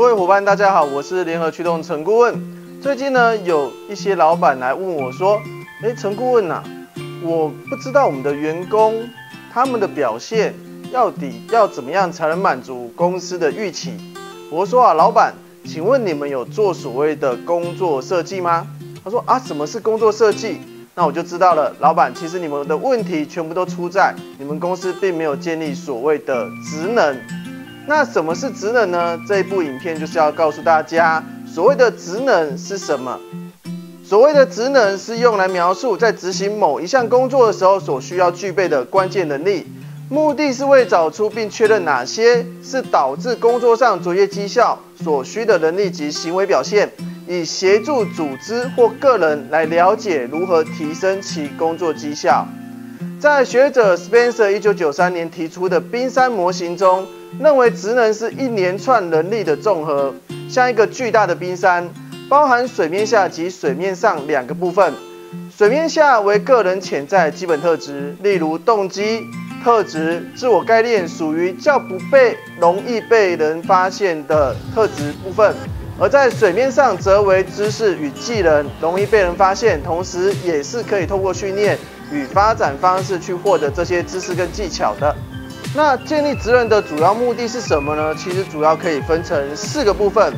各位伙伴，大家好，我是联合驱动陈顾问。最近呢，有一些老板来问我说：“诶，陈顾问呐、我不知道我们的员工他们的表现到底要怎么样才能满足公司的预期？”我说啊，老板，请问你们有做所谓的工作设计吗？他说啊，什么是工作设计？那我就知道了，老板，其实你们的问题全部都出在你们公司并没有建立所谓的职能。那什么是职能呢？这一部影片就是要告诉大家，所谓的职能是什么。所谓的职能是用来描述在执行某一项工作的时候所需要具备的关键能力，目的是为找出并确认哪些是导致工作上卓越绩效所需的能力及行为表现。以协助组织或个人来了解如何提升其工作绩效。在学者 Spencer 一九九三年提出的冰山模型中，认为职能是一连串能力的综合，像一个巨大的冰山，包含水面下及水面上两个部分。水面下为个人潜在基本特质，例如动机、特质、自我概念，属于较不被容易被人发现的特质部分。而在水面上则为知识与技能，容易被人发现，同时也是可以透过训练与发展方式去获得这些知识跟技巧的。那建立职能的主要目的是什么呢？其实主要可以分成四个部分。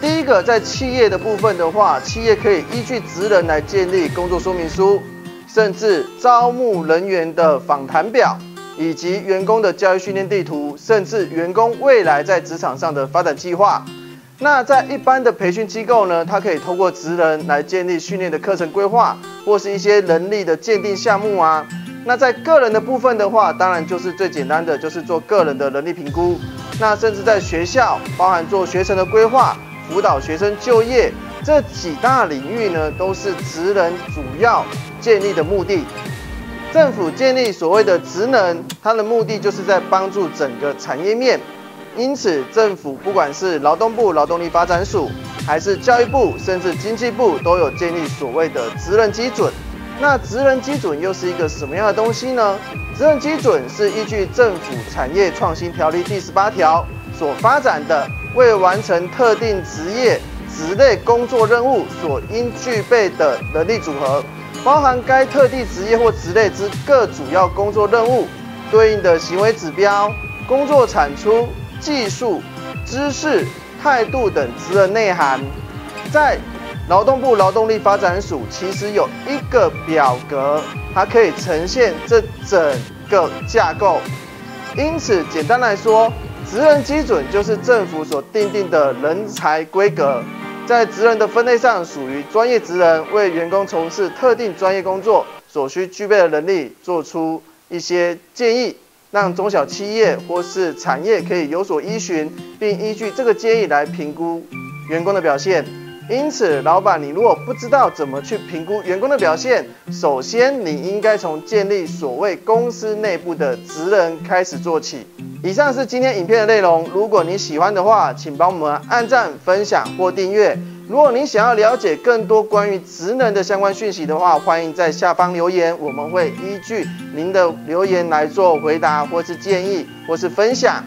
第一个，在企业的部分的话，企业可以依据职能来建立工作说明书，甚至招募人员的访谈表，以及员工的教育训练地图，甚至员工未来在职场上的发展计划。那在一般的培训机构呢，它可以通过职能来建立训练的课程规划，或是一些能力的鉴定项目啊。那在个人的部分的话，当然就是最简单的，就是做个人的能力评估。那甚至在学校，包含做学程的规划、辅导学生就业这几大领域呢，都是职能主要建立的目的。政府建立所谓的职能，它的目的就是在帮助整个产业面。因此，政府不管是劳动部劳动力发展署，还是教育部，甚至经济部，都有建立所谓的职能基准。那职能基准又是一个什么样的东西呢？职能基准是依据政府产业创新条例第十八条所发展的，为完成特定职业职类工作任务所应具备的能力组合，包含该特定职业或职类之各主要工作任务对应的行为指标、工作产出。技术、知识、态度等职能内涵，在劳动部劳动力发展署其实有一个表格，它可以呈现这整个架构。因此，简单来说，职能基准就是政府所定定的人才规格，在职能的分类上属于专业职能，为员工从事特定专业工作所需具备的能力做出一些建议。让中小企业或是产业可以有所依循，并依据这个建议来评估员工的表现。因此，老板，你如果不知道怎么去评估员工的表现，首先你应该从建立所谓公司内部的职能开始做起。以上是今天影片的内容。如果你喜欢的话，请帮我们按赞、分享或订阅。如果你想要了解更多关于职能的相关讯息的话，欢迎在下方留言，我们会依据您的留言来做回答，或是建议，或是分享。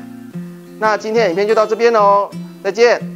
那今天的影片就到这边喽，再见。